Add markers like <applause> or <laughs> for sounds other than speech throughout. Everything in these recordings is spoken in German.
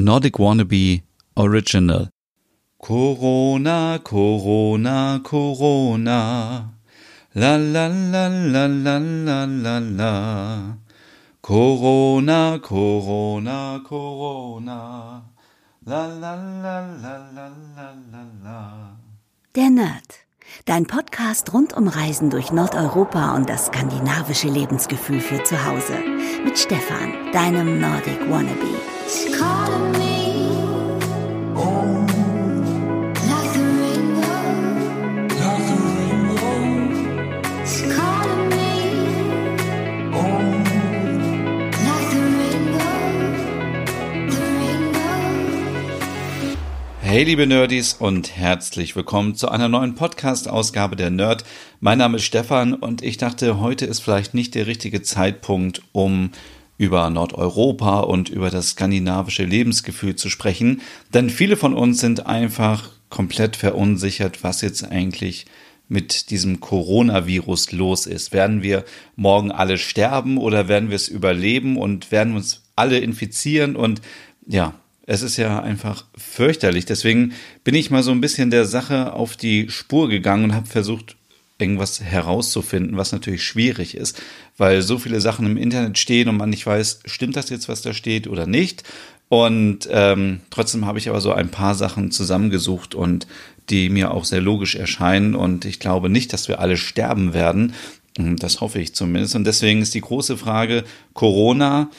Nordic Wannabe Original. Corona, Corona, Corona. La la la la la la la la. Corona, Corona, Corona. La la la la la la la la. Der Nerd. Dein Podcast rund um Reisen durch Nordeuropa und das skandinavische Lebensgefühl für zu Hause. Mit Stefan, deinem Nordic Wannabe. Hey liebe Nerdies und herzlich willkommen zu einer neuen Podcast-Ausgabe der Nerd. Mein Name ist Stefan und ich dachte, heute ist vielleicht nicht der richtige Zeitpunkt, um über Nordeuropa und über das skandinavische Lebensgefühl zu sprechen, denn viele von uns sind einfach komplett verunsichert, was jetzt eigentlich mit diesem Coronavirus los ist. Werden wir morgen alle sterben oder werden wir es überleben und werden uns alle infizieren und ja, es ist ja einfach fürchterlich. Deswegen bin ich mal so ein bisschen der Sache auf die Spur gegangen und habe versucht, irgendwas herauszufinden, was natürlich schwierig ist, weil so viele Sachen im Internet stehen und man nicht weiß, stimmt das jetzt, was da steht oder nicht. Und ähm, trotzdem habe ich aber so ein paar Sachen zusammengesucht und die mir auch sehr logisch erscheinen. Und ich glaube nicht, dass wir alle sterben werden. Das hoffe ich zumindest. Und deswegen ist die große Frage, Corona,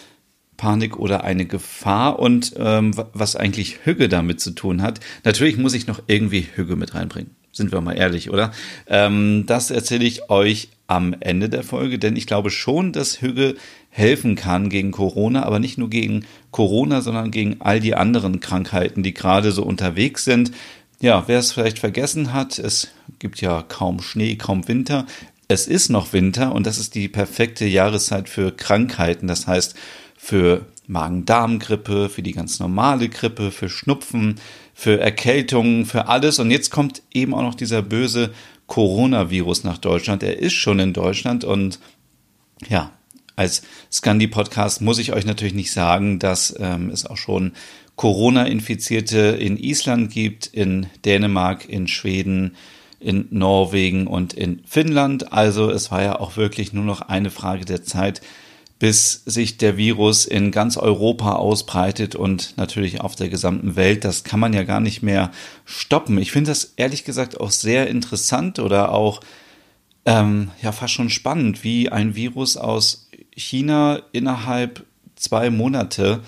Panik oder eine Gefahr und ähm, was eigentlich Hügge damit zu tun hat. Natürlich muss ich noch irgendwie Hügge mit reinbringen. Sind wir mal ehrlich, oder? Ähm, das erzähle ich euch am Ende der Folge, denn ich glaube schon, dass Hügge helfen kann gegen Corona, aber nicht nur gegen Corona, sondern gegen all die anderen Krankheiten, die gerade so unterwegs sind. Ja, wer es vielleicht vergessen hat, es gibt ja kaum Schnee, kaum Winter. Es ist noch Winter und das ist die perfekte Jahreszeit für Krankheiten. Das heißt, für Magen-Darm-Grippe, für die ganz normale Grippe, für Schnupfen, für Erkältungen, für alles. Und jetzt kommt eben auch noch dieser böse Coronavirus nach Deutschland. Er ist schon in Deutschland und ja, als Scandi-Podcast muss ich euch natürlich nicht sagen, dass ähm, es auch schon Corona-Infizierte in Island gibt, in Dänemark, in Schweden, in Norwegen und in Finnland. Also es war ja auch wirklich nur noch eine Frage der Zeit, bis sich der Virus in ganz Europa ausbreitet und natürlich auf der gesamten Welt. Das kann man ja gar nicht mehr stoppen. Ich finde das ehrlich gesagt auch sehr interessant oder auch ähm, ja fast schon spannend, wie ein Virus aus China innerhalb zwei Monate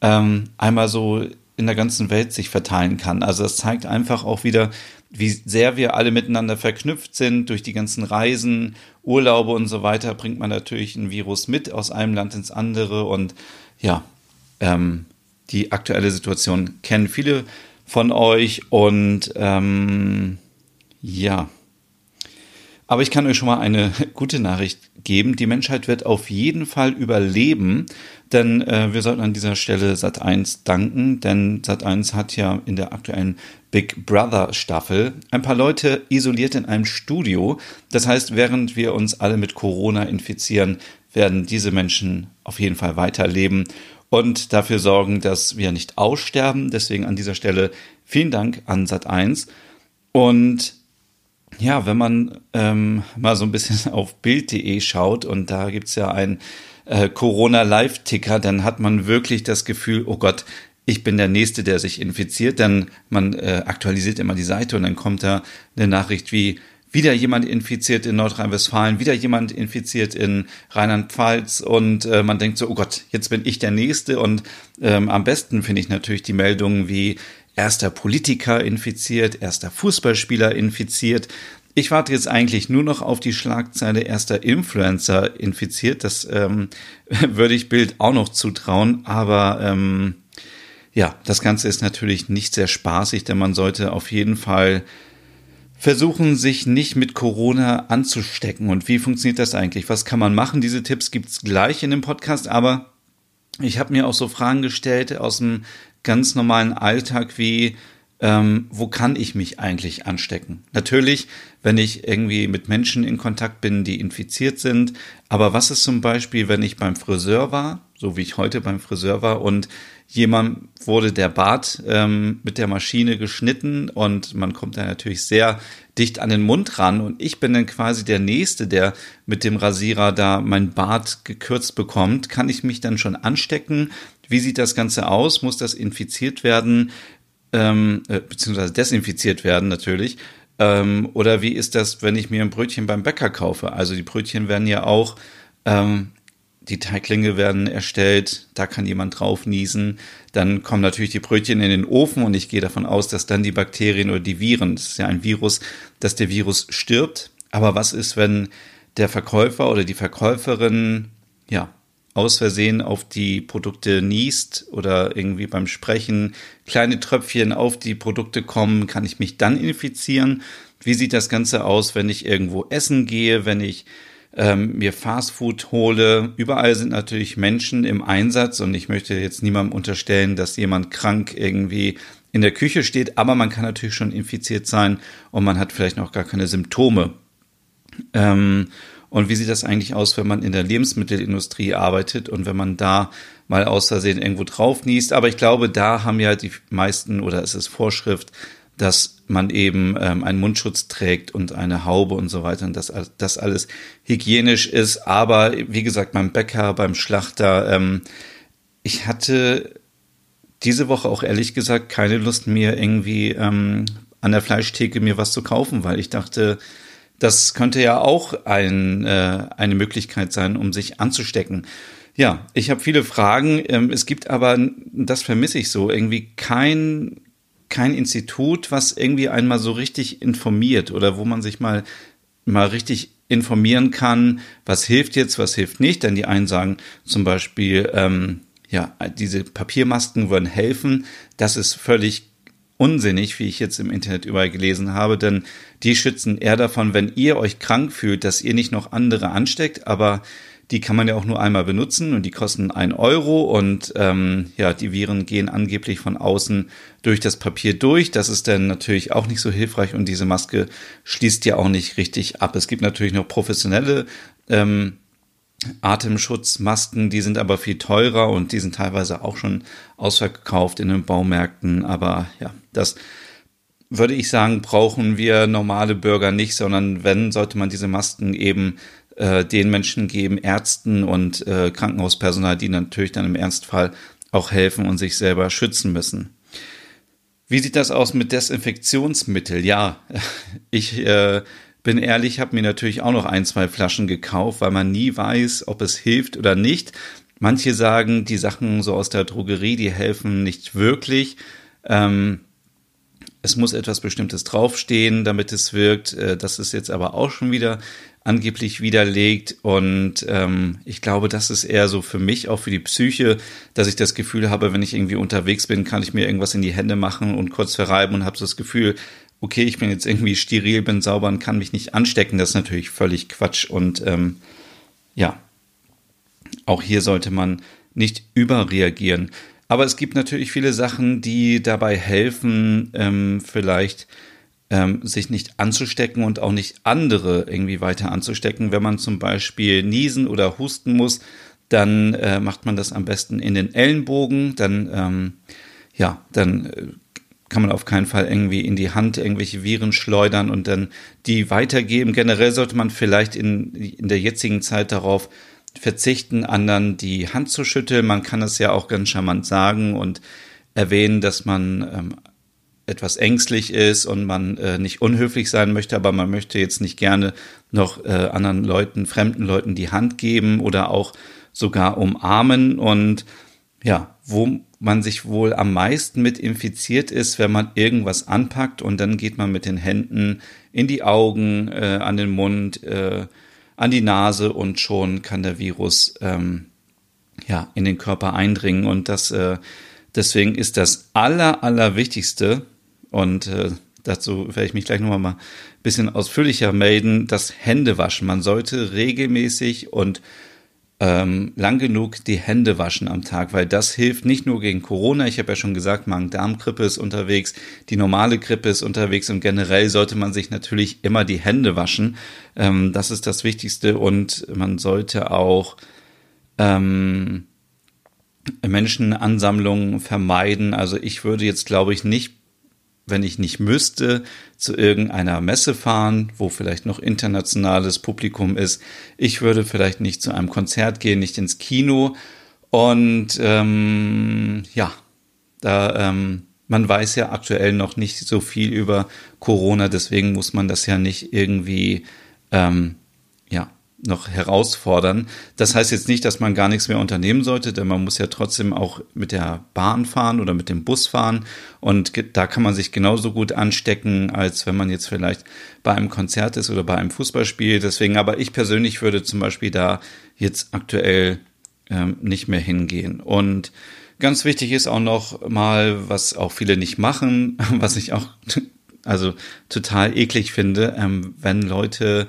ähm, einmal so in der ganzen Welt sich verteilen kann. Also das zeigt einfach auch wieder, wie sehr wir alle miteinander verknüpft sind durch die ganzen Reisen, Urlaube und so weiter, bringt man natürlich ein Virus mit aus einem Land ins andere und ja, ähm, die aktuelle Situation kennen viele von euch und ähm, ja. Aber ich kann euch schon mal eine <laughs> gute Nachricht geben. Die Menschheit wird auf jeden Fall überleben, denn äh, wir sollten an dieser Stelle Sat1 danken, denn Sat1 hat ja in der aktuellen Big Brother Staffel ein paar Leute isoliert in einem Studio. Das heißt, während wir uns alle mit Corona infizieren, werden diese Menschen auf jeden Fall weiterleben und dafür sorgen, dass wir nicht aussterben. Deswegen an dieser Stelle vielen Dank an Sat1. Und ja, wenn man ähm, mal so ein bisschen <laughs> auf Bild.de schaut und da gibt's ja ein äh, Corona-Live-Ticker, dann hat man wirklich das Gefühl, oh Gott, ich bin der Nächste, der sich infiziert. Dann man äh, aktualisiert immer die Seite und dann kommt da eine Nachricht wie wieder jemand infiziert in Nordrhein-Westfalen, wieder jemand infiziert in Rheinland-Pfalz und äh, man denkt so, oh Gott, jetzt bin ich der Nächste und ähm, am besten finde ich natürlich die Meldungen wie erster Politiker infiziert, erster Fußballspieler infiziert. Ich warte jetzt eigentlich nur noch auf die Schlagzeile erster Influencer infiziert. Das ähm, <laughs> würde ich Bild auch noch zutrauen, aber ähm, ja, das Ganze ist natürlich nicht sehr spaßig, denn man sollte auf jeden Fall versuchen, sich nicht mit Corona anzustecken. Und wie funktioniert das eigentlich? Was kann man machen? Diese Tipps gibt's gleich in dem Podcast, aber ich habe mir auch so Fragen gestellt aus dem ganz normalen Alltag wie, ähm, wo kann ich mich eigentlich anstecken? Natürlich, wenn ich irgendwie mit Menschen in Kontakt bin, die infiziert sind. Aber was ist zum Beispiel, wenn ich beim Friseur war, so wie ich heute beim Friseur war und jemand wurde der Bart ähm, mit der Maschine geschnitten und man kommt da natürlich sehr dicht an den Mund ran und ich bin dann quasi der Nächste, der mit dem Rasierer da mein Bart gekürzt bekommt. Kann ich mich dann schon anstecken? Wie sieht das Ganze aus? Muss das infiziert werden? Ähm, äh, beziehungsweise desinfiziert werden natürlich. Ähm, oder wie ist das, wenn ich mir ein Brötchen beim Bäcker kaufe? Also die Brötchen werden ja auch ähm, die Teiglinge werden erstellt, da kann jemand drauf niesen. Dann kommen natürlich die Brötchen in den Ofen und ich gehe davon aus, dass dann die Bakterien oder die Viren, das ist ja ein Virus, dass der Virus stirbt. Aber was ist, wenn der Verkäufer oder die Verkäuferin, ja, aus Versehen auf die Produkte niest oder irgendwie beim Sprechen kleine Tröpfchen auf die Produkte kommen, kann ich mich dann infizieren? Wie sieht das Ganze aus, wenn ich irgendwo essen gehe, wenn ich ähm, mir Fastfood hole. Überall sind natürlich Menschen im Einsatz und ich möchte jetzt niemandem unterstellen, dass jemand krank irgendwie in der Küche steht, aber man kann natürlich schon infiziert sein und man hat vielleicht noch gar keine Symptome. Ähm, und wie sieht das eigentlich aus, wenn man in der Lebensmittelindustrie arbeitet und wenn man da mal aus Versehen irgendwo drauf niest? Aber ich glaube, da haben ja die meisten oder es ist Vorschrift, dass man eben ähm, einen Mundschutz trägt und eine Haube und so weiter und dass das alles hygienisch ist. Aber wie gesagt, beim Bäcker, beim Schlachter, ähm, ich hatte diese Woche auch ehrlich gesagt keine Lust mir irgendwie ähm, an der Fleischtheke mir was zu kaufen, weil ich dachte, das könnte ja auch ein, äh, eine Möglichkeit sein, um sich anzustecken. Ja, ich habe viele Fragen. Ähm, es gibt aber, das vermisse ich so, irgendwie kein kein Institut, was irgendwie einmal so richtig informiert oder wo man sich mal, mal richtig informieren kann, was hilft jetzt, was hilft nicht. Denn die einen sagen zum Beispiel, ähm, ja, diese Papiermasken würden helfen. Das ist völlig unsinnig, wie ich jetzt im Internet überall gelesen habe, denn die schützen eher davon, wenn ihr euch krank fühlt, dass ihr nicht noch andere ansteckt, aber die kann man ja auch nur einmal benutzen und die kosten ein Euro und ähm, ja, die Viren gehen angeblich von außen durch das Papier durch. Das ist dann natürlich auch nicht so hilfreich und diese Maske schließt ja auch nicht richtig ab. Es gibt natürlich noch professionelle ähm, Atemschutzmasken, die sind aber viel teurer und die sind teilweise auch schon ausverkauft in den Baumärkten. Aber ja, das würde ich sagen, brauchen wir normale Bürger nicht, sondern wenn, sollte man diese Masken eben äh, den Menschen geben, Ärzten und äh, Krankenhauspersonal, die natürlich dann im Ernstfall auch helfen und sich selber schützen müssen. Wie sieht das aus mit Desinfektionsmittel? Ja, <laughs> ich äh, bin ehrlich, habe mir natürlich auch noch ein, zwei Flaschen gekauft, weil man nie weiß, ob es hilft oder nicht. Manche sagen, die Sachen so aus der Drogerie, die helfen nicht wirklich. Ähm, es muss etwas Bestimmtes draufstehen, damit es wirkt. Äh, das ist jetzt aber auch schon wieder angeblich widerlegt. Und ähm, ich glaube, das ist eher so für mich, auch für die Psyche, dass ich das Gefühl habe, wenn ich irgendwie unterwegs bin, kann ich mir irgendwas in die Hände machen und kurz verreiben und habe so das Gefühl, okay, ich bin jetzt irgendwie steril, bin sauber und kann mich nicht anstecken. Das ist natürlich völlig Quatsch. Und ähm, ja, auch hier sollte man nicht überreagieren. Aber es gibt natürlich viele Sachen, die dabei helfen, ähm, vielleicht ähm, sich nicht anzustecken und auch nicht andere irgendwie weiter anzustecken. Wenn man zum Beispiel niesen oder husten muss, dann äh, macht man das am besten in den Ellenbogen. Dann, ähm, ja, dann äh, kann man auf keinen Fall irgendwie in die Hand irgendwelche Viren schleudern und dann die weitergeben. Generell sollte man vielleicht in, in der jetzigen Zeit darauf verzichten, anderen die Hand zu schütteln. Man kann es ja auch ganz charmant sagen und erwähnen, dass man ähm, etwas ängstlich ist und man äh, nicht unhöflich sein möchte, aber man möchte jetzt nicht gerne noch äh, anderen Leuten, fremden Leuten die Hand geben oder auch sogar umarmen. Und ja, wo man sich wohl am meisten mit infiziert ist, wenn man irgendwas anpackt und dann geht man mit den Händen in die Augen, äh, an den Mund, äh, an die Nase und schon kann der Virus ähm, ja in den Körper eindringen und das äh, deswegen ist das aller allerwichtigste und äh, dazu werde ich mich gleich nochmal mal ein bisschen ausführlicher melden. Das Händewaschen. Man sollte regelmäßig und ähm, lang genug die Hände waschen am Tag, weil das hilft nicht nur gegen Corona. Ich habe ja schon gesagt, Magen-Darm-Grippe ist unterwegs, die normale Grippe ist unterwegs und generell sollte man sich natürlich immer die Hände waschen. Ähm, das ist das Wichtigste und man sollte auch ähm, Menschenansammlungen vermeiden. Also ich würde jetzt, glaube ich, nicht, wenn ich nicht müsste, zu irgendeiner Messe fahren, wo vielleicht noch internationales Publikum ist. Ich würde vielleicht nicht zu einem Konzert gehen, nicht ins Kino. Und ähm, ja, da ähm, man weiß ja aktuell noch nicht so viel über Corona, deswegen muss man das ja nicht irgendwie ähm, noch herausfordern. Das heißt jetzt nicht, dass man gar nichts mehr unternehmen sollte, denn man muss ja trotzdem auch mit der Bahn fahren oder mit dem Bus fahren und da kann man sich genauso gut anstecken, als wenn man jetzt vielleicht bei einem Konzert ist oder bei einem Fußballspiel. Deswegen, aber ich persönlich würde zum Beispiel da jetzt aktuell ähm, nicht mehr hingehen. Und ganz wichtig ist auch noch mal, was auch viele nicht machen, <laughs> was ich auch also total eklig finde, ähm, wenn Leute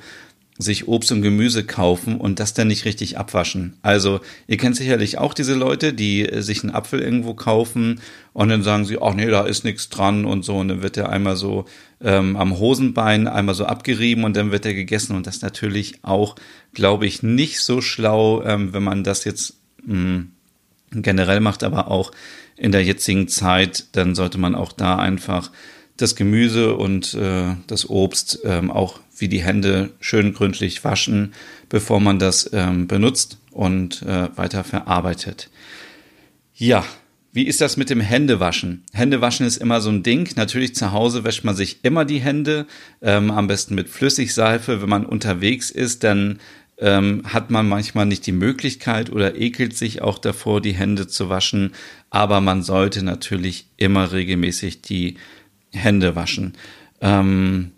sich Obst und Gemüse kaufen und das dann nicht richtig abwaschen. Also ihr kennt sicherlich auch diese Leute, die äh, sich einen Apfel irgendwo kaufen und dann sagen sie, ach nee, da ist nichts dran und so. Und dann wird der einmal so ähm, am Hosenbein einmal so abgerieben und dann wird er gegessen. Und das natürlich auch, glaube ich, nicht so schlau, ähm, wenn man das jetzt mh, hm, generell macht, aber auch in der jetzigen Zeit, dann sollte man auch da einfach das Gemüse und äh, das Obst ähm, auch wie die Hände schön gründlich waschen, bevor man das ähm, benutzt und äh, weiter verarbeitet. Ja, wie ist das mit dem Händewaschen? Händewaschen ist immer so ein Ding. Natürlich zu Hause wäscht man sich immer die Hände, ähm, am besten mit Flüssigseife. Wenn man unterwegs ist, dann ähm, hat man manchmal nicht die Möglichkeit oder ekelt sich auch davor, die Hände zu waschen. Aber man sollte natürlich immer regelmäßig die Hände waschen. Ähm,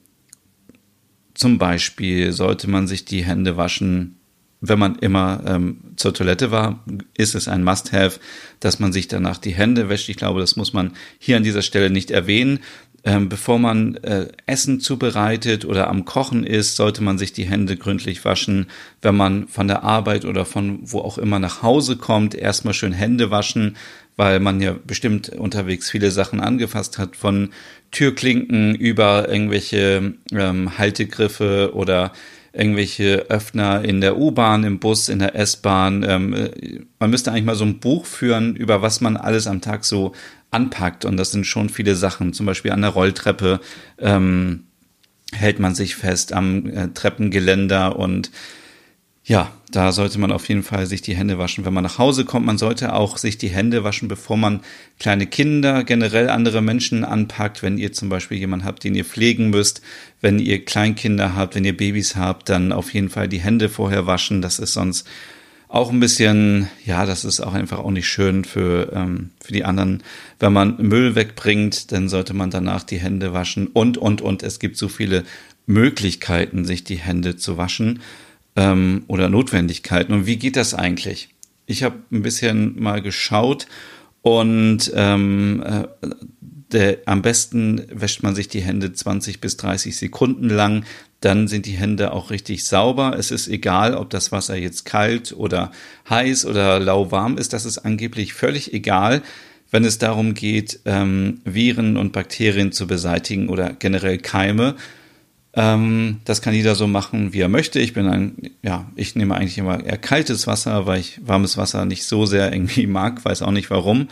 zum Beispiel sollte man sich die Hände waschen, wenn man immer ähm, zur Toilette war, ist es ein Must-Have, dass man sich danach die Hände wäscht. Ich glaube, das muss man hier an dieser Stelle nicht erwähnen. Ähm, bevor man äh, Essen zubereitet oder am Kochen ist, sollte man sich die Hände gründlich waschen. Wenn man von der Arbeit oder von wo auch immer nach Hause kommt, erstmal schön Hände waschen, weil man ja bestimmt unterwegs viele Sachen angefasst hat, von Türklinken über irgendwelche ähm, Haltegriffe oder irgendwelche Öffner in der U-Bahn, im Bus, in der S-Bahn. Ähm, äh, man müsste eigentlich mal so ein Buch führen, über was man alles am Tag so anpackt. Und das sind schon viele Sachen. Zum Beispiel an der Rolltreppe ähm, hält man sich fest, am äh, Treppengeländer und ja, da sollte man auf jeden Fall sich die Hände waschen, wenn man nach Hause kommt. Man sollte auch sich die Hände waschen, bevor man kleine Kinder, generell andere Menschen anpackt. Wenn ihr zum Beispiel jemanden habt, den ihr pflegen müsst, wenn ihr Kleinkinder habt, wenn ihr Babys habt, dann auf jeden Fall die Hände vorher waschen. Das ist sonst auch ein bisschen, ja, das ist auch einfach auch nicht schön für, ähm, für die anderen. Wenn man Müll wegbringt, dann sollte man danach die Hände waschen und, und, und. Es gibt so viele Möglichkeiten, sich die Hände zu waschen ähm, oder Notwendigkeiten. Und wie geht das eigentlich? Ich habe ein bisschen mal geschaut und ähm, äh, der, am besten wäscht man sich die Hände 20 bis 30 Sekunden lang. Dann sind die Hände auch richtig sauber. Es ist egal, ob das Wasser jetzt kalt oder heiß oder lauwarm ist. Das ist angeblich völlig egal, wenn es darum geht, ähm, Viren und Bakterien zu beseitigen oder generell Keime. Ähm, das kann jeder so machen, wie er möchte. Ich bin ein, ja, ich nehme eigentlich immer eher kaltes Wasser, weil ich warmes Wasser nicht so sehr irgendwie <laughs> mag, weiß auch nicht warum.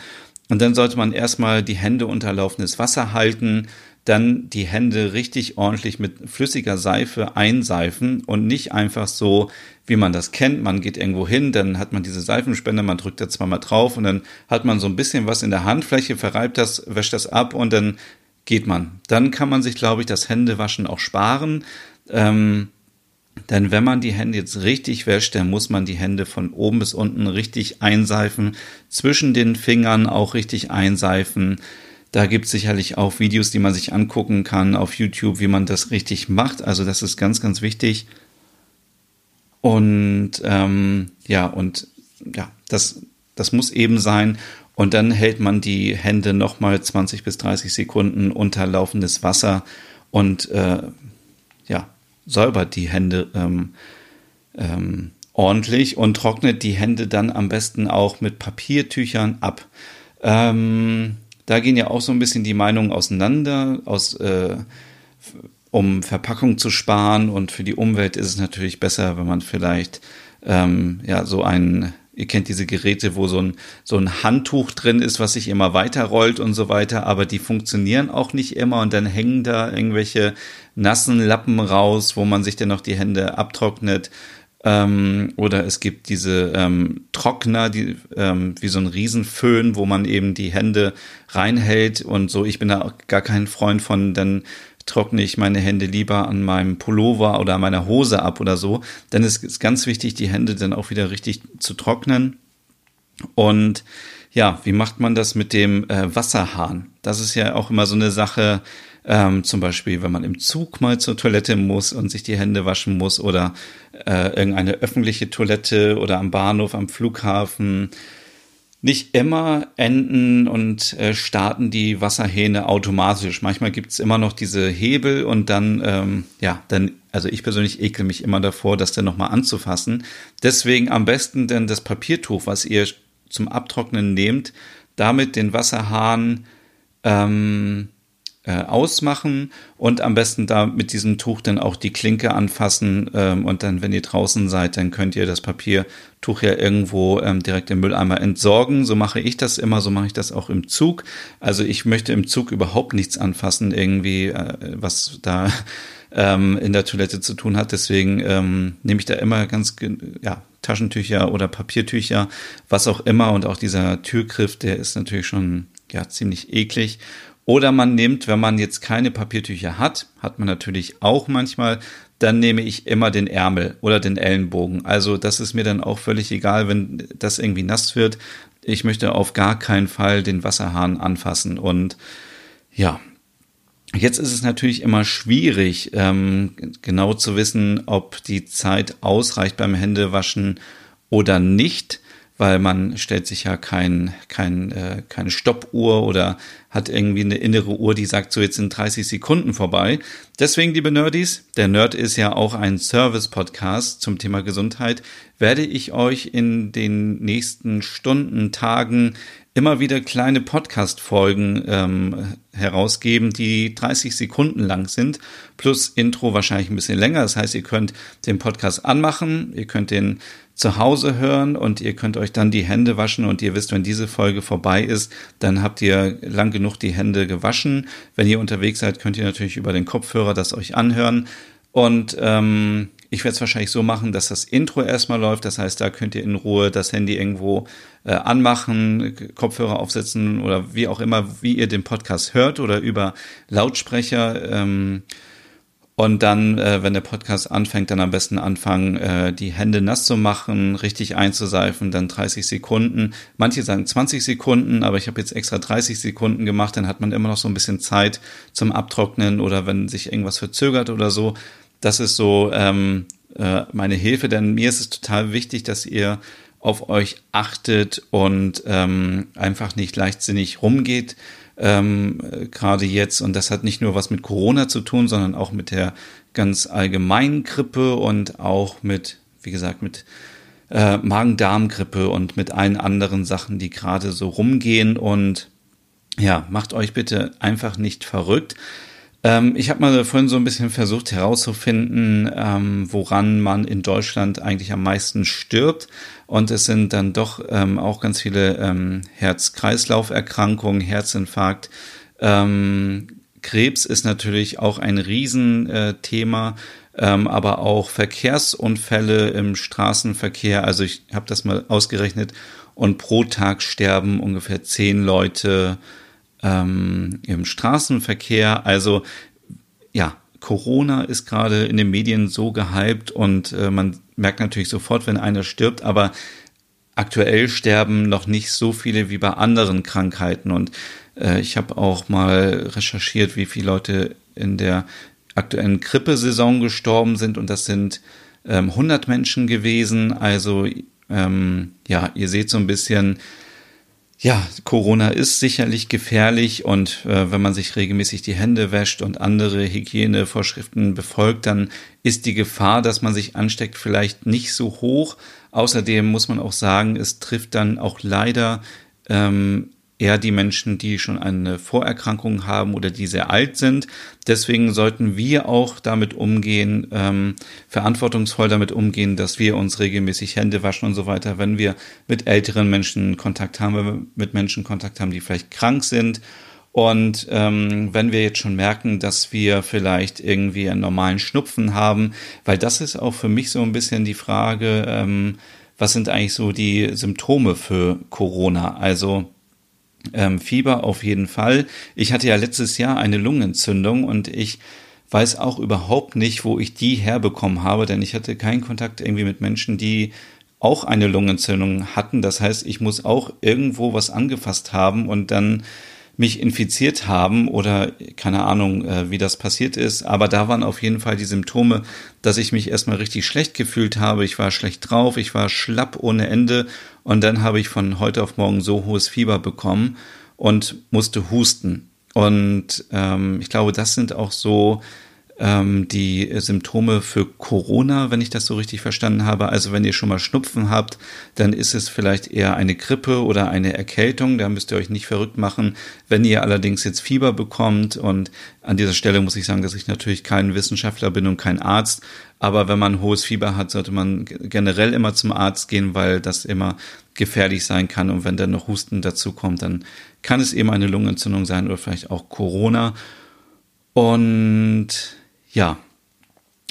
Und dann sollte man erstmal die Hände unter laufendes Wasser halten, dann die Hände richtig ordentlich mit flüssiger Seife einseifen und nicht einfach so, wie man das kennt. Man geht irgendwo hin, dann hat man diese Seifenspende, man drückt da zweimal drauf und dann hat man so ein bisschen was in der Handfläche, verreibt das, wäscht das ab und dann geht man. Dann kann man sich, glaube ich, das Händewaschen auch sparen. Ähm, denn wenn man die Hände jetzt richtig wäscht, dann muss man die Hände von oben bis unten richtig einseifen, zwischen den Fingern auch richtig einseifen. Da gibt es sicherlich auch Videos, die man sich angucken kann auf YouTube, wie man das richtig macht. Also das ist ganz, ganz wichtig. Und ähm, ja, und ja, das, das muss eben sein. Und dann hält man die Hände nochmal 20 bis 30 Sekunden unter laufendes Wasser und äh, ja, säubert die Hände ähm, ähm, ordentlich und trocknet die Hände dann am besten auch mit Papiertüchern ab. Ähm, da gehen ja auch so ein bisschen die Meinungen auseinander, aus, äh, um Verpackung zu sparen und für die Umwelt ist es natürlich besser, wenn man vielleicht ähm, ja so ein ihr kennt diese Geräte, wo so ein, so ein Handtuch drin ist, was sich immer weiterrollt und so weiter, aber die funktionieren auch nicht immer und dann hängen da irgendwelche nassen Lappen raus, wo man sich dann noch die Hände abtrocknet. Ähm, oder es gibt diese ähm, Trockner, die ähm, wie so ein Riesenföhn, wo man eben die Hände reinhält und so. Ich bin da auch gar kein Freund von, dann trockne ich meine Hände lieber an meinem Pullover oder meiner Hose ab oder so. Denn es ist ganz wichtig, die Hände dann auch wieder richtig zu trocknen. Und ja, wie macht man das mit dem äh, Wasserhahn? Das ist ja auch immer so eine Sache, ähm, zum Beispiel, wenn man im Zug mal zur Toilette muss und sich die Hände waschen muss oder äh, irgendeine öffentliche Toilette oder am Bahnhof, am Flughafen. Nicht immer enden und äh, starten die Wasserhähne automatisch. Manchmal gibt's immer noch diese Hebel und dann, ähm, ja, dann, also ich persönlich ekel mich immer davor, das dann nochmal anzufassen. Deswegen am besten denn das Papiertuch, was ihr zum Abtrocknen nehmt, damit den Wasserhahn ähm, äh, ausmachen und am besten da mit diesem Tuch dann auch die Klinke anfassen ähm, und dann, wenn ihr draußen seid, dann könnt ihr das Papiertuch ja irgendwo ähm, direkt im Mülleimer entsorgen. So mache ich das immer, so mache ich das auch im Zug. Also ich möchte im Zug überhaupt nichts anfassen, irgendwie, äh, was da <laughs> ähm, in der Toilette zu tun hat. Deswegen ähm, nehme ich da immer ganz, ja, Taschentücher oder Papiertücher, was auch immer. Und auch dieser Türgriff, der ist natürlich schon ja ziemlich eklig. Oder man nimmt, wenn man jetzt keine Papiertücher hat, hat man natürlich auch manchmal, dann nehme ich immer den Ärmel oder den Ellenbogen. Also das ist mir dann auch völlig egal, wenn das irgendwie nass wird. Ich möchte auf gar keinen Fall den Wasserhahn anfassen. Und ja, jetzt ist es natürlich immer schwierig, ähm, genau zu wissen, ob die Zeit ausreicht beim Händewaschen oder nicht weil man stellt sich ja kein, kein, äh, keine Stoppuhr oder hat irgendwie eine innere Uhr, die sagt, so jetzt sind 30 Sekunden vorbei. Deswegen, liebe Nerdies, der Nerd ist ja auch ein Service-Podcast zum Thema Gesundheit, werde ich euch in den nächsten Stunden, Tagen immer wieder kleine Podcast-Folgen ähm, herausgeben, die 30 Sekunden lang sind, plus Intro wahrscheinlich ein bisschen länger. Das heißt, ihr könnt den Podcast anmachen, ihr könnt den zu Hause hören und ihr könnt euch dann die Hände waschen und ihr wisst, wenn diese Folge vorbei ist, dann habt ihr lang genug die Hände gewaschen. Wenn ihr unterwegs seid, könnt ihr natürlich über den Kopfhörer das euch anhören. Und ähm, ich werde es wahrscheinlich so machen, dass das Intro erstmal läuft. Das heißt, da könnt ihr in Ruhe das Handy irgendwo äh, anmachen, Kopfhörer aufsetzen oder wie auch immer, wie ihr den Podcast hört oder über Lautsprecher. Ähm, und dann, äh, wenn der Podcast anfängt, dann am besten anfangen, äh, die Hände nass zu machen, richtig einzuseifen, dann 30 Sekunden. Manche sagen 20 Sekunden, aber ich habe jetzt extra 30 Sekunden gemacht, dann hat man immer noch so ein bisschen Zeit zum Abtrocknen oder wenn sich irgendwas verzögert oder so. Das ist so ähm, äh, meine Hilfe, denn mir ist es total wichtig, dass ihr auf euch achtet und ähm, einfach nicht leichtsinnig rumgeht ähm, gerade jetzt. Und das hat nicht nur was mit Corona zu tun, sondern auch mit der ganz allgemeinen Grippe und auch mit, wie gesagt, mit äh, Magen-Darm-Grippe und mit allen anderen Sachen, die gerade so rumgehen. Und ja, macht euch bitte einfach nicht verrückt. Ähm, ich habe mal vorhin so ein bisschen versucht herauszufinden, ähm, woran man in Deutschland eigentlich am meisten stirbt. Und es sind dann doch ähm, auch ganz viele ähm, Herz-Kreislauf-Erkrankungen, Herzinfarkt. Ähm, Krebs ist natürlich auch ein Riesenthema, ähm, aber auch Verkehrsunfälle im Straßenverkehr. Also ich habe das mal ausgerechnet und pro Tag sterben ungefähr zehn Leute ähm, im Straßenverkehr. Also ja, Corona ist gerade in den Medien so gehypt und äh, man merkt natürlich sofort, wenn einer stirbt, aber aktuell sterben noch nicht so viele wie bei anderen Krankheiten. Und äh, ich habe auch mal recherchiert, wie viele Leute in der aktuellen Grippesaison gestorben sind und das sind ähm, 100 Menschen gewesen. Also ähm, ja, ihr seht so ein bisschen, ja, Corona ist sicherlich gefährlich und äh, wenn man sich regelmäßig die Hände wäscht und andere Hygienevorschriften befolgt, dann ist die Gefahr, dass man sich ansteckt, vielleicht nicht so hoch. Außerdem muss man auch sagen, es trifft dann auch leider ähm, eher die Menschen, die schon eine Vorerkrankung haben oder die sehr alt sind. Deswegen sollten wir auch damit umgehen, ähm, verantwortungsvoll damit umgehen, dass wir uns regelmäßig Hände waschen und so weiter, wenn wir mit älteren Menschen Kontakt haben, wenn wir mit Menschen Kontakt haben, die vielleicht krank sind. Und ähm, wenn wir jetzt schon merken, dass wir vielleicht irgendwie einen normalen Schnupfen haben, weil das ist auch für mich so ein bisschen die Frage, ähm, was sind eigentlich so die Symptome für Corona? Also ähm, Fieber auf jeden Fall. Ich hatte ja letztes Jahr eine Lungenentzündung und ich weiß auch überhaupt nicht, wo ich die herbekommen habe, denn ich hatte keinen Kontakt irgendwie mit Menschen, die auch eine Lungenentzündung hatten. Das heißt, ich muss auch irgendwo was angefasst haben und dann mich infiziert haben oder keine Ahnung, äh, wie das passiert ist. Aber da waren auf jeden Fall die Symptome, dass ich mich erstmal richtig schlecht gefühlt habe. Ich war schlecht drauf, ich war schlapp ohne Ende und dann habe ich von heute auf morgen so hohes Fieber bekommen und musste husten. Und ähm, ich glaube, das sind auch so ähm, die Symptome für Corona, wenn ich das so richtig verstanden habe. Also wenn ihr schon mal Schnupfen habt, dann ist es vielleicht eher eine Grippe oder eine Erkältung. Da müsst ihr euch nicht verrückt machen. Wenn ihr allerdings jetzt Fieber bekommt und an dieser Stelle muss ich sagen, dass ich natürlich kein Wissenschaftler bin und kein Arzt, aber wenn man hohes Fieber hat, sollte man generell immer zum Arzt gehen, weil das immer gefährlich sein kann. Und wenn dann noch Husten dazu kommt, dann kann es eben eine Lungenentzündung sein oder vielleicht auch Corona. Und ja,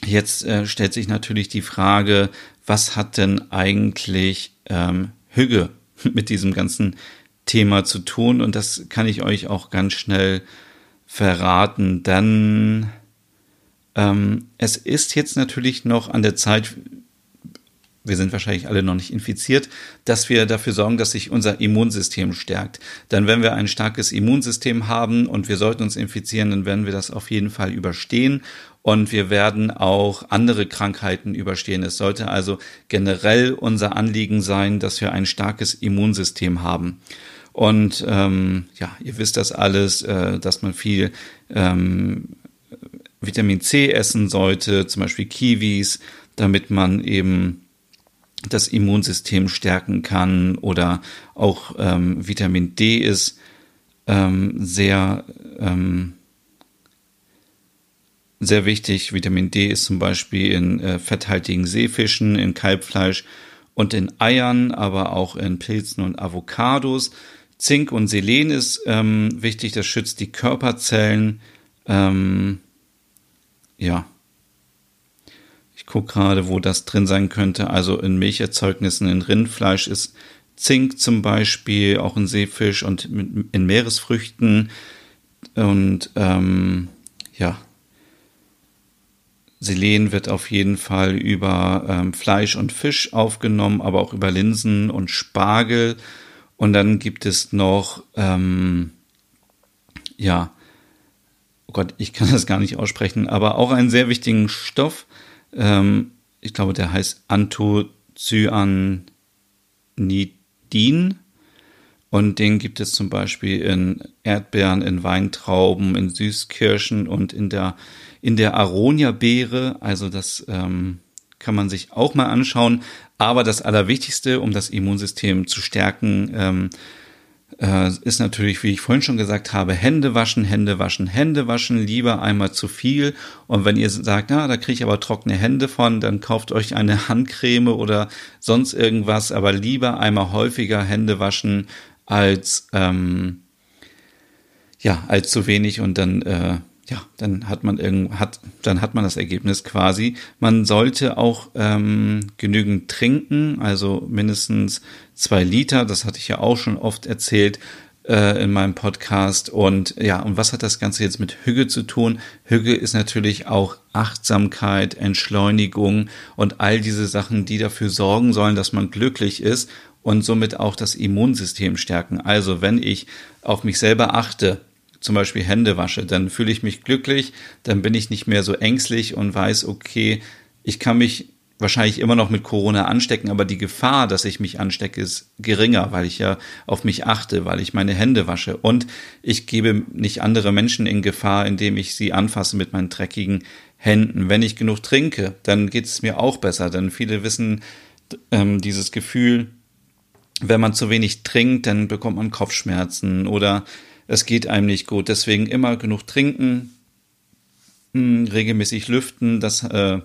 jetzt äh, stellt sich natürlich die Frage, was hat denn eigentlich ähm, Hügge <laughs> mit diesem ganzen Thema zu tun? Und das kann ich euch auch ganz schnell verraten, denn ähm, es ist jetzt natürlich noch an der Zeit, wir sind wahrscheinlich alle noch nicht infiziert, dass wir dafür sorgen, dass sich unser Immunsystem stärkt. Denn wenn wir ein starkes Immunsystem haben und wir sollten uns infizieren, dann werden wir das auf jeden Fall überstehen und wir werden auch andere Krankheiten überstehen. Es sollte also generell unser Anliegen sein, dass wir ein starkes Immunsystem haben. Und ähm, ja, ihr wisst das alles, äh, dass man viel ähm, Vitamin C essen sollte, zum Beispiel Kiwis, damit man eben das Immunsystem stärken kann oder auch ähm, Vitamin D ist ähm, sehr ähm, sehr wichtig. Vitamin D ist zum Beispiel in äh, fetthaltigen Seefischen, in Kalbfleisch und in Eiern, aber auch in Pilzen und Avocados. Zink und Selen ist ähm, wichtig, das schützt die Körperzellen. Ähm, ja, ich gucke gerade, wo das drin sein könnte. Also in Milcherzeugnissen, in Rindfleisch ist Zink zum Beispiel, auch in Seefisch und in Meeresfrüchten. Und ähm, ja, Selen wird auf jeden Fall über ähm, Fleisch und Fisch aufgenommen, aber auch über Linsen und Spargel. Und dann gibt es noch, ähm, ja, oh Gott, ich kann das gar nicht aussprechen, aber auch einen sehr wichtigen Stoff, ähm, ich glaube, der heißt Anthocyanidin. Und den gibt es zum Beispiel in Erdbeeren, in Weintrauben, in Süßkirschen und in der, in der Aronia-Beere. Also das ähm, kann man sich auch mal anschauen. Aber das Allerwichtigste, um das Immunsystem zu stärken, ähm, äh, ist natürlich, wie ich vorhin schon gesagt habe, Hände waschen, Hände waschen, Hände waschen, lieber einmal zu viel. Und wenn ihr sagt, na, da kriege ich aber trockene Hände von, dann kauft euch eine Handcreme oder sonst irgendwas, aber lieber einmal häufiger Hände waschen als ähm, ja als zu wenig und dann äh, ja, dann hat man irgend, hat, dann hat man das Ergebnis quasi. Man sollte auch ähm, genügend trinken, also mindestens zwei Liter. Das hatte ich ja auch schon oft erzählt äh, in meinem Podcast. Und ja, und was hat das Ganze jetzt mit Hüge zu tun? Hüge ist natürlich auch Achtsamkeit, Entschleunigung und all diese Sachen, die dafür sorgen sollen, dass man glücklich ist und somit auch das Immunsystem stärken. Also wenn ich auf mich selber achte, zum Beispiel Hände wasche, dann fühle ich mich glücklich, dann bin ich nicht mehr so ängstlich und weiß, okay, ich kann mich wahrscheinlich immer noch mit Corona anstecken, aber die Gefahr, dass ich mich anstecke, ist geringer, weil ich ja auf mich achte, weil ich meine Hände wasche und ich gebe nicht andere Menschen in Gefahr, indem ich sie anfasse mit meinen dreckigen Händen. Wenn ich genug trinke, dann geht es mir auch besser, denn viele wissen ähm, dieses Gefühl, wenn man zu wenig trinkt, dann bekommt man Kopfschmerzen oder es geht einem nicht gut. Deswegen immer genug trinken, hm, regelmäßig lüften. Das äh,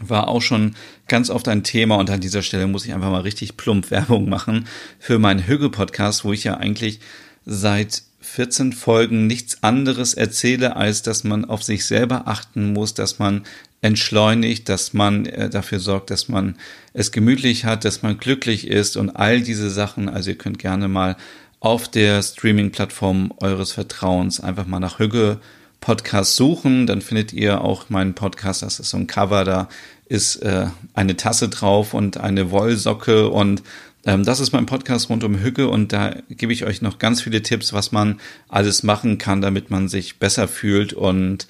war auch schon ganz oft ein Thema und an dieser Stelle muss ich einfach mal richtig plump Werbung machen für meinen Hügel-Podcast, wo ich ja eigentlich seit 14 Folgen nichts anderes erzähle, als dass man auf sich selber achten muss, dass man entschleunigt, dass man äh, dafür sorgt, dass man es gemütlich hat, dass man glücklich ist und all diese Sachen. Also ihr könnt gerne mal auf der Streaming-Plattform eures Vertrauens einfach mal nach Hügge Podcast suchen, dann findet ihr auch meinen Podcast. Das ist so ein Cover, da ist äh, eine Tasse drauf und eine Wollsocke und ähm, das ist mein Podcast rund um Hügge und da gebe ich euch noch ganz viele Tipps, was man alles machen kann, damit man sich besser fühlt und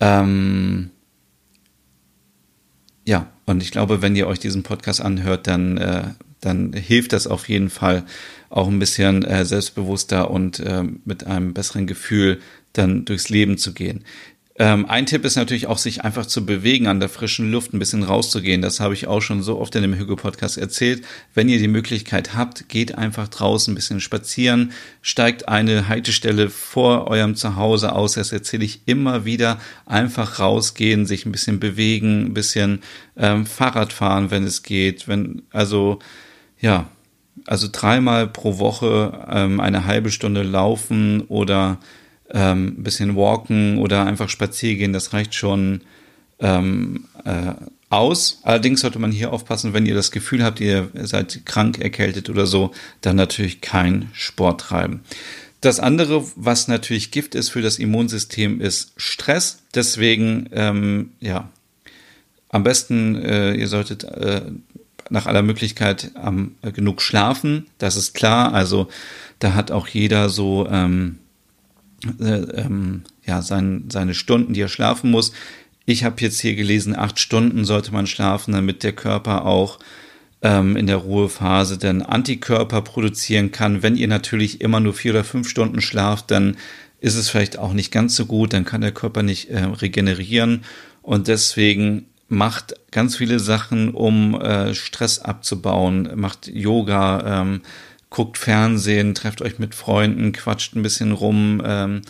ähm, ja, und ich glaube, wenn ihr euch diesen Podcast anhört, dann, äh, dann hilft das auf jeden Fall auch ein bisschen äh, selbstbewusster und äh, mit einem besseren Gefühl dann durchs Leben zu gehen. Ähm, ein Tipp ist natürlich auch, sich einfach zu bewegen, an der frischen Luft ein bisschen rauszugehen. Das habe ich auch schon so oft in dem Hüge-Podcast erzählt. Wenn ihr die Möglichkeit habt, geht einfach draußen ein bisschen spazieren, steigt eine Haltestelle vor eurem Zuhause aus. Das erzähle ich immer wieder. Einfach rausgehen, sich ein bisschen bewegen, ein bisschen ähm, Fahrrad fahren, wenn es geht. Wenn, also, ja, also dreimal pro Woche ähm, eine halbe Stunde laufen oder ähm, ein bisschen walken oder einfach spazieren gehen, das reicht schon ähm, äh, aus. Allerdings sollte man hier aufpassen, wenn ihr das Gefühl habt, ihr seid krank, erkältet oder so, dann natürlich kein Sport treiben. Das andere, was natürlich Gift ist für das Immunsystem, ist Stress. Deswegen, ähm, ja, am besten, äh, ihr solltet äh, nach aller Möglichkeit ähm, genug schlafen. Das ist klar. Also da hat auch jeder so ähm, äh, ähm, ja, sein, seine Stunden, die er schlafen muss. Ich habe jetzt hier gelesen, acht Stunden sollte man schlafen, damit der Körper auch ähm, in der Ruhephase dann Antikörper produzieren kann. Wenn ihr natürlich immer nur vier oder fünf Stunden schlaft, dann ist es vielleicht auch nicht ganz so gut, dann kann der Körper nicht äh, regenerieren und deswegen macht ganz viele Sachen, um äh, Stress abzubauen, macht Yoga, ähm, guckt Fernsehen, trefft euch mit Freunden, quatscht ein bisschen rum, ähm,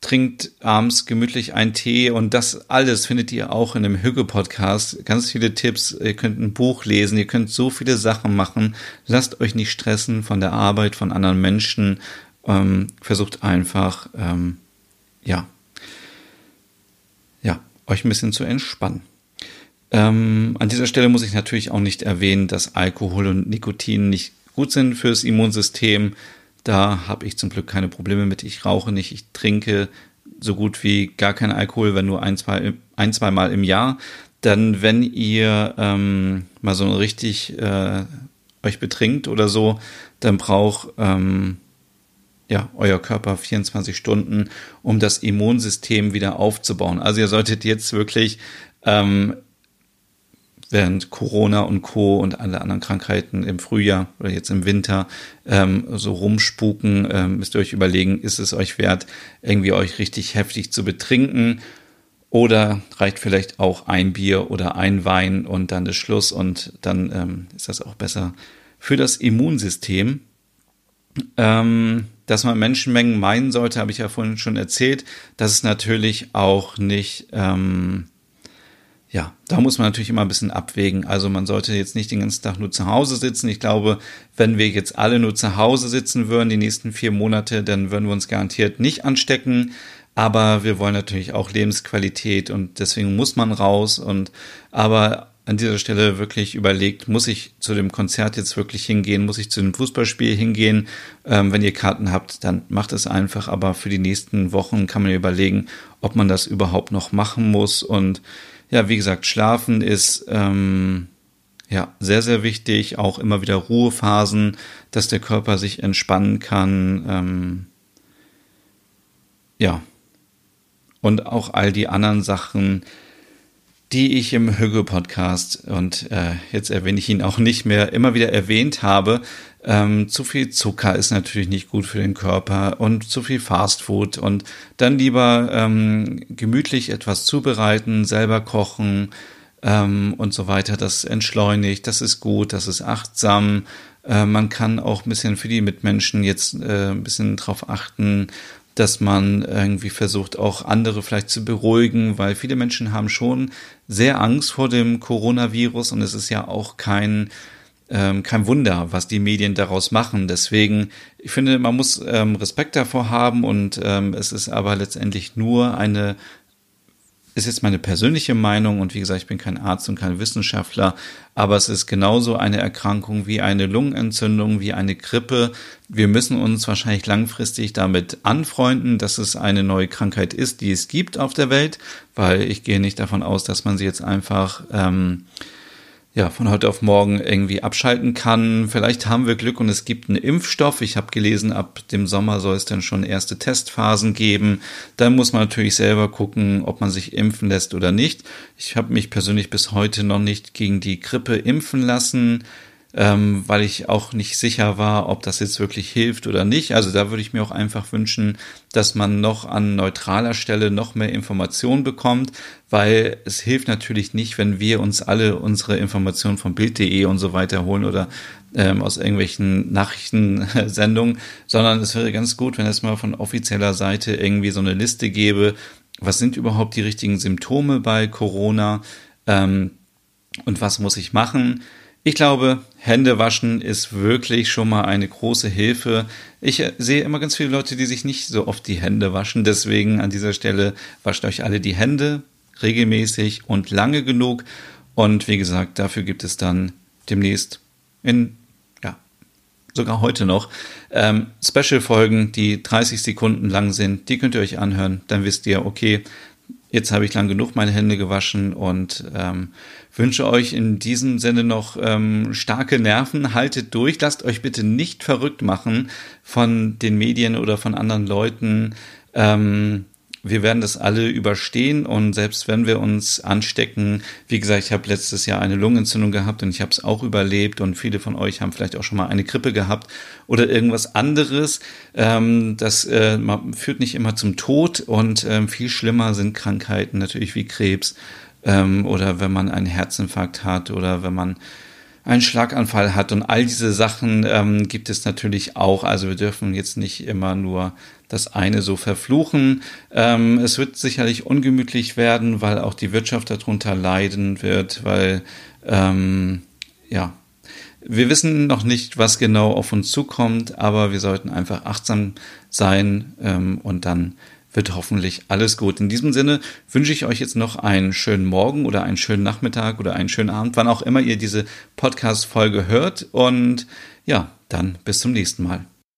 trinkt abends gemütlich einen Tee und das alles findet ihr auch in dem Hügge-Podcast. Ganz viele Tipps, ihr könnt ein Buch lesen, ihr könnt so viele Sachen machen. Lasst euch nicht stressen von der Arbeit, von anderen Menschen. Ähm, versucht einfach, ähm, ja, ja, euch ein bisschen zu entspannen. Ähm, an dieser Stelle muss ich natürlich auch nicht erwähnen, dass Alkohol und Nikotin nicht gut sind fürs Immunsystem. Da habe ich zum Glück keine Probleme mit. Ich rauche nicht, ich trinke so gut wie gar keinen Alkohol, wenn nur ein, zwei, ein, zwei Mal im Jahr. Dann, wenn ihr ähm, mal so richtig äh, euch betrinkt oder so, dann braucht ähm, ja euer Körper 24 Stunden, um das Immunsystem wieder aufzubauen. Also ihr solltet jetzt wirklich ähm, während Corona und Co. und alle anderen Krankheiten im Frühjahr oder jetzt im Winter ähm, so rumspuken, ähm, müsst ihr euch überlegen, ist es euch wert, irgendwie euch richtig heftig zu betrinken oder reicht vielleicht auch ein Bier oder ein Wein und dann ist Schluss und dann ähm, ist das auch besser für das Immunsystem. Ähm, dass man Menschenmengen meinen sollte, habe ich ja vorhin schon erzählt. Das ist natürlich auch nicht ähm, ja, da muss man natürlich immer ein bisschen abwägen. Also man sollte jetzt nicht den ganzen Tag nur zu Hause sitzen. Ich glaube, wenn wir jetzt alle nur zu Hause sitzen würden, die nächsten vier Monate, dann würden wir uns garantiert nicht anstecken. Aber wir wollen natürlich auch Lebensqualität und deswegen muss man raus. Und aber an dieser Stelle wirklich überlegt, muss ich zu dem Konzert jetzt wirklich hingehen, muss ich zu dem Fußballspiel hingehen? Ähm, wenn ihr Karten habt, dann macht es einfach. Aber für die nächsten Wochen kann man überlegen, ob man das überhaupt noch machen muss und ja, wie gesagt, Schlafen ist ähm, ja sehr, sehr wichtig. Auch immer wieder Ruhephasen, dass der Körper sich entspannen kann. Ähm, ja. Und auch all die anderen Sachen, die ich im Hügge-Podcast und äh, jetzt erwähne ich ihn auch nicht mehr, immer wieder erwähnt habe. Ähm, zu viel Zucker ist natürlich nicht gut für den Körper und zu viel Fastfood und dann lieber ähm, gemütlich etwas zubereiten, selber kochen ähm, und so weiter. Das entschleunigt, das ist gut, das ist achtsam. Äh, man kann auch ein bisschen für die Mitmenschen jetzt äh, ein bisschen drauf achten, dass man irgendwie versucht, auch andere vielleicht zu beruhigen, weil viele Menschen haben schon sehr Angst vor dem Coronavirus und es ist ja auch kein ähm, kein Wunder, was die Medien daraus machen. Deswegen, ich finde, man muss ähm, Respekt davor haben und ähm, es ist aber letztendlich nur eine ist jetzt meine persönliche Meinung und wie gesagt, ich bin kein Arzt und kein Wissenschaftler, aber es ist genauso eine Erkrankung wie eine Lungenentzündung, wie eine Grippe. Wir müssen uns wahrscheinlich langfristig damit anfreunden, dass es eine neue Krankheit ist, die es gibt auf der Welt, weil ich gehe nicht davon aus, dass man sie jetzt einfach ähm, ja, von heute auf morgen irgendwie abschalten kann. Vielleicht haben wir Glück und es gibt einen Impfstoff. Ich habe gelesen, ab dem Sommer soll es dann schon erste Testphasen geben. Dann muss man natürlich selber gucken, ob man sich impfen lässt oder nicht. Ich habe mich persönlich bis heute noch nicht gegen die Grippe impfen lassen ähm, weil ich auch nicht sicher war, ob das jetzt wirklich hilft oder nicht. Also da würde ich mir auch einfach wünschen, dass man noch an neutraler Stelle noch mehr Informationen bekommt, weil es hilft natürlich nicht, wenn wir uns alle unsere Informationen von Bild.de und so weiter holen oder ähm, aus irgendwelchen Nachrichtensendungen, sondern es wäre ganz gut, wenn es mal von offizieller Seite irgendwie so eine Liste gäbe, was sind überhaupt die richtigen Symptome bei Corona ähm, und was muss ich machen. Ich glaube, Hände waschen ist wirklich schon mal eine große Hilfe. Ich äh, sehe immer ganz viele Leute, die sich nicht so oft die Hände waschen. Deswegen an dieser Stelle wascht euch alle die Hände regelmäßig und lange genug. Und wie gesagt, dafür gibt es dann demnächst in, ja, sogar heute noch, ähm, Special-Folgen, die 30 Sekunden lang sind. Die könnt ihr euch anhören. Dann wisst ihr, okay, Jetzt habe ich lang genug meine Hände gewaschen und ähm, wünsche euch in diesem Sinne noch ähm, starke Nerven. Haltet durch, lasst euch bitte nicht verrückt machen von den Medien oder von anderen Leuten. Ähm, wir werden das alle überstehen und selbst wenn wir uns anstecken, wie gesagt, ich habe letztes Jahr eine Lungenentzündung gehabt und ich habe es auch überlebt und viele von euch haben vielleicht auch schon mal eine Grippe gehabt oder irgendwas anderes. Ähm, das äh, führt nicht immer zum Tod und ähm, viel schlimmer sind Krankheiten natürlich wie Krebs ähm, oder wenn man einen Herzinfarkt hat oder wenn man einen Schlaganfall hat und all diese Sachen ähm, gibt es natürlich auch. Also wir dürfen jetzt nicht immer nur das eine so verfluchen. Ähm, es wird sicherlich ungemütlich werden, weil auch die Wirtschaft darunter leiden wird, weil ähm, ja, wir wissen noch nicht, was genau auf uns zukommt, aber wir sollten einfach achtsam sein ähm, und dann wird hoffentlich alles gut. In diesem Sinne wünsche ich euch jetzt noch einen schönen Morgen oder einen schönen Nachmittag oder einen schönen Abend, wann auch immer ihr diese Podcast-Folge hört. Und ja, dann bis zum nächsten Mal.